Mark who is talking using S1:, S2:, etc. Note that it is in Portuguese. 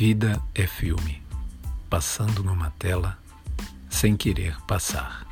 S1: Vida é filme, passando numa tela sem querer passar.